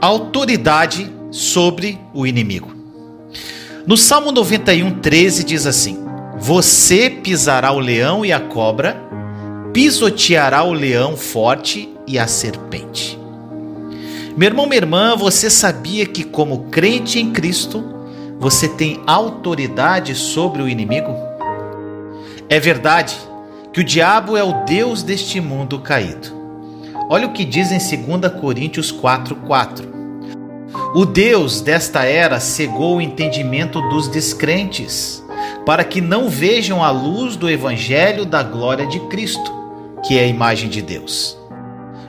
autoridade sobre o inimigo. No Salmo 91, 13 diz assim: Você pisará o leão e a cobra, pisoteará o leão forte e a serpente. Meu irmão, minha irmã, você sabia que, como crente em Cristo, você tem autoridade sobre o inimigo? É verdade que o diabo é o Deus deste mundo caído. Olha o que diz em 2 Coríntios 4,4. O Deus desta era cegou o entendimento dos descrentes, para que não vejam a luz do Evangelho da glória de Cristo, que é a imagem de Deus.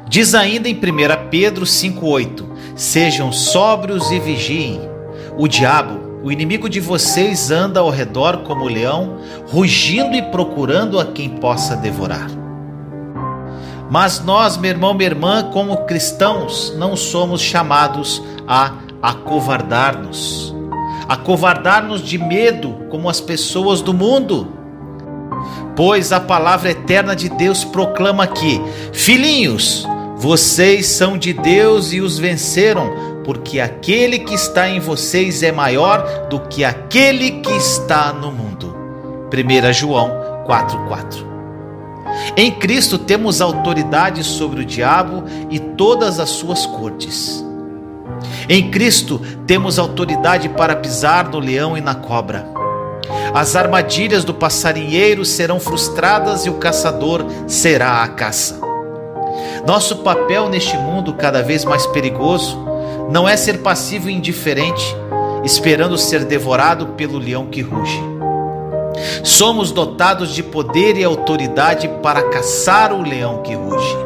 Diz ainda em 1 Pedro 5,8: Sejam sóbrios e vigiem. O diabo, o inimigo de vocês, anda ao redor como leão, rugindo e procurando a quem possa devorar. Mas nós, meu irmão, minha irmã, como cristãos, não somos chamados a acovardar-nos. Acovardar-nos de medo, como as pessoas do mundo. Pois a palavra eterna de Deus proclama que, filhinhos, vocês são de Deus e os venceram, porque aquele que está em vocês é maior do que aquele que está no mundo. 1 João 4,4 em Cristo temos autoridade sobre o diabo e todas as suas cortes. Em Cristo temos autoridade para pisar no leão e na cobra. As armadilhas do passarinheiro serão frustradas e o caçador será a caça. Nosso papel neste mundo cada vez mais perigoso não é ser passivo e indiferente, esperando ser devorado pelo leão que ruge. Somos dotados de poder e autoridade para caçar o leão que ruge.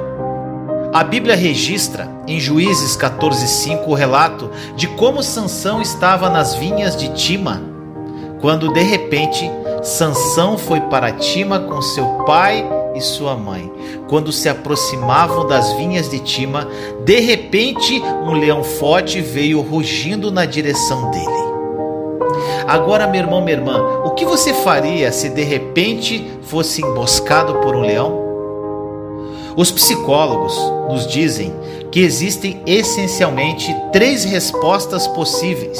A Bíblia registra em Juízes 14:5 o relato de como Sansão estava nas vinhas de Tima, quando de repente Sansão foi para Tima com seu pai e sua mãe. Quando se aproximavam das vinhas de Tima, de repente um leão forte veio rugindo na direção dele. Agora, meu irmão, minha irmã, o que você faria se de repente fosse emboscado por um leão? Os psicólogos nos dizem que existem essencialmente três respostas possíveis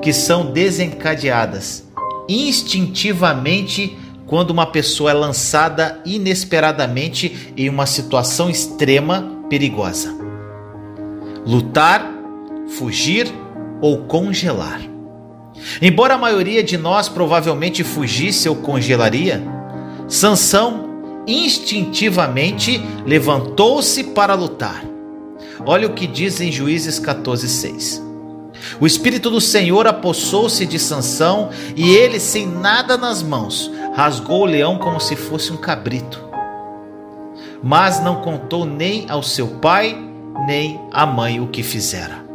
que são desencadeadas instintivamente quando uma pessoa é lançada inesperadamente em uma situação extrema perigosa: lutar, fugir ou congelar. Embora a maioria de nós provavelmente fugisse ou congelaria, Sansão instintivamente levantou-se para lutar. Olha o que diz em Juízes 14:6. O espírito do Senhor apossou-se de Sansão e ele, sem nada nas mãos, rasgou o leão como se fosse um cabrito. Mas não contou nem ao seu pai, nem à mãe o que fizera.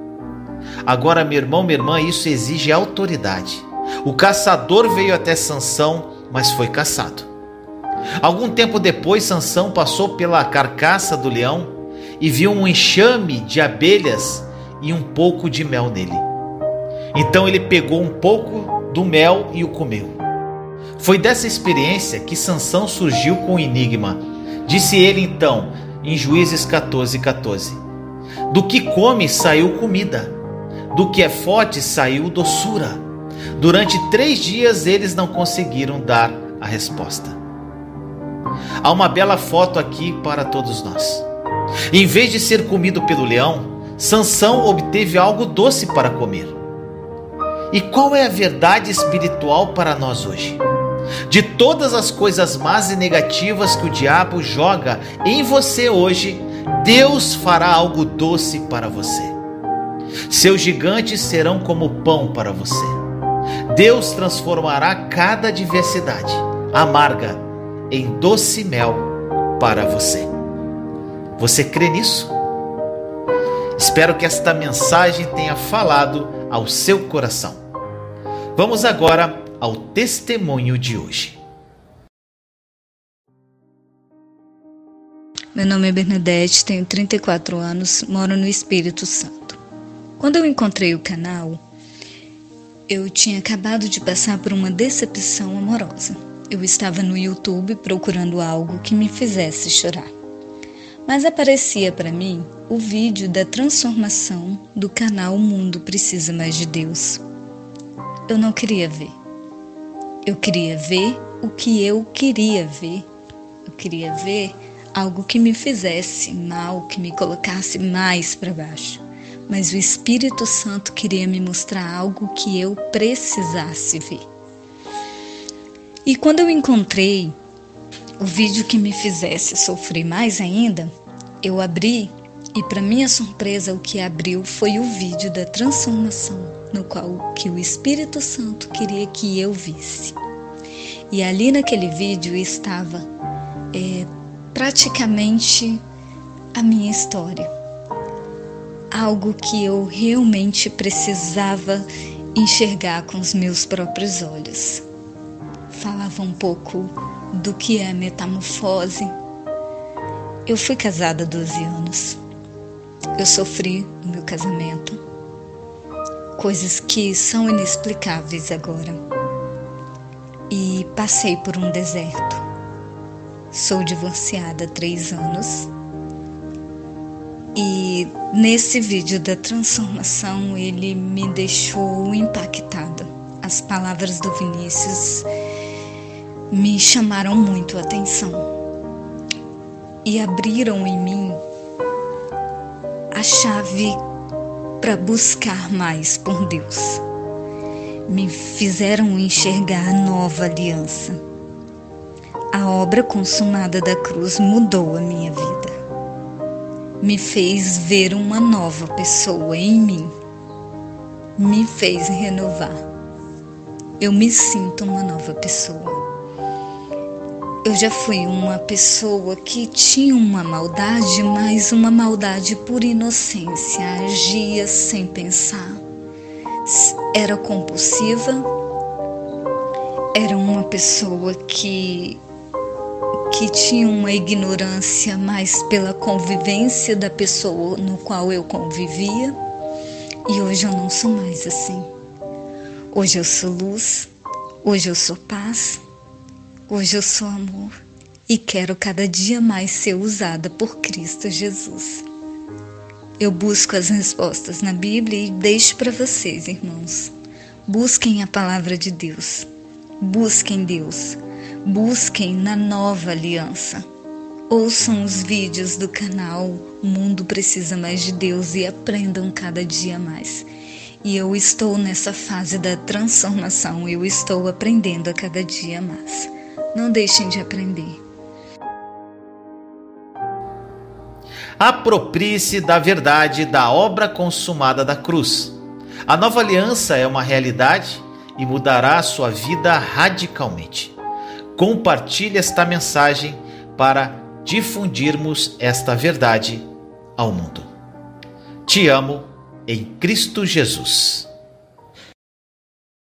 Agora, meu irmão, minha irmã, isso exige autoridade. O caçador veio até Sansão, mas foi caçado. Algum tempo depois, Sansão passou pela carcaça do leão e viu um enxame de abelhas e um pouco de mel nele. Então ele pegou um pouco do mel e o comeu. Foi dessa experiência que Sansão surgiu com o enigma. Disse ele então, em Juízes 14, 14: Do que come saiu comida do que é forte saiu doçura. Durante três dias eles não conseguiram dar a resposta. Há uma bela foto aqui para todos nós. Em vez de ser comido pelo leão, Sansão obteve algo doce para comer. E qual é a verdade espiritual para nós hoje? De todas as coisas más e negativas que o diabo joga em você hoje, Deus fará algo doce para você. Seus gigantes serão como pão para você. Deus transformará cada adversidade amarga em doce mel para você. Você crê nisso? Espero que esta mensagem tenha falado ao seu coração. Vamos agora ao testemunho de hoje. Meu nome é Bernadette, tenho 34 anos, moro no Espírito Santo. Quando eu encontrei o canal, eu tinha acabado de passar por uma decepção amorosa. Eu estava no YouTube procurando algo que me fizesse chorar. mas aparecia para mim o vídeo da transformação do canal Mundo Precisa Mais de Deus. Eu não queria ver. Eu queria ver o que eu queria ver. Eu queria ver algo que me fizesse mal, que me colocasse mais para baixo. Mas o Espírito Santo queria me mostrar algo que eu precisasse ver. E quando eu encontrei o vídeo que me fizesse sofrer mais ainda, eu abri e para minha surpresa o que abriu foi o vídeo da transformação, no qual que o Espírito Santo queria que eu visse. E ali naquele vídeo estava é, praticamente a minha história, algo que eu realmente precisava enxergar com os meus próprios olhos. Falava um pouco do que é metamorfose. Eu fui casada há 12 anos. Eu sofri no meu casamento coisas que são inexplicáveis agora. E passei por um deserto. Sou divorciada há três anos. E nesse vídeo da transformação ele me deixou impactada. As palavras do Vinícius me chamaram muito a atenção e abriram em mim a chave para buscar mais por Deus. Me fizeram enxergar a nova aliança. A obra consumada da cruz mudou a minha vida. Me fez ver uma nova pessoa em mim. Me fez renovar. Eu me sinto uma nova pessoa. Eu já fui uma pessoa que tinha uma maldade, mas uma maldade por inocência, agia sem pensar. Era compulsiva, era uma pessoa que que tinha uma ignorância mais pela convivência da pessoa no qual eu convivia. E hoje eu não sou mais assim. Hoje eu sou luz, hoje eu sou paz. Hoje eu sou amor e quero cada dia mais ser usada por Cristo Jesus. Eu busco as respostas na Bíblia e deixo para vocês, irmãos. Busquem a palavra de Deus. Busquem Deus. Busquem na nova aliança. Ouçam os vídeos do canal O Mundo Precisa Mais de Deus e aprendam cada dia mais. E eu estou nessa fase da transformação, eu estou aprendendo a cada dia mais. Não deixem de aprender. Aproprie-se da verdade da obra consumada da cruz. A nova aliança é uma realidade e mudará a sua vida radicalmente. Compartilhe esta mensagem para difundirmos esta verdade ao mundo. Te amo em Cristo Jesus.